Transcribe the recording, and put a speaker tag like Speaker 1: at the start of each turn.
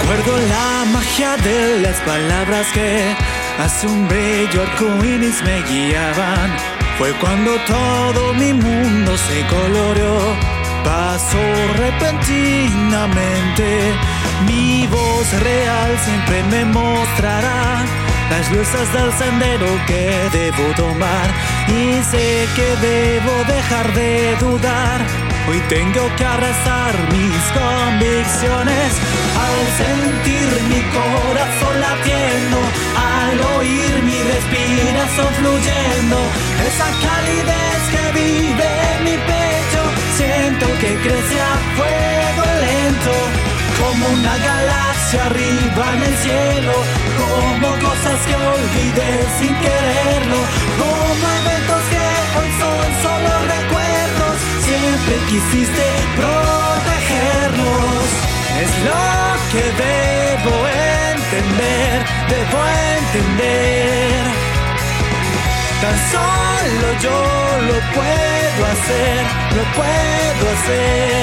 Speaker 1: Recuerdo la magia de las palabras que hace un bello arcoíris me guiaban. Fue cuando todo mi mundo se coloreó. Pasó repentinamente. Mi voz real siempre me mostrará las luces del sendero que debo tomar. Y sé que debo dejar de dudar. Hoy tengo que arrasar mis convicciones al sentir mi corazón latiendo, al oír mi respiración fluyendo, esa calidez que vive en mi pecho, siento que crece a fuego lento, como una galaxia arriba en el cielo, como cosas que olvidé sin quererlo, como eventos que hoy son solo recuerdos, siempre quisiste protegernos. Es lo que debo entender, debo entender. Tan solo yo lo puedo hacer, lo puedo hacer.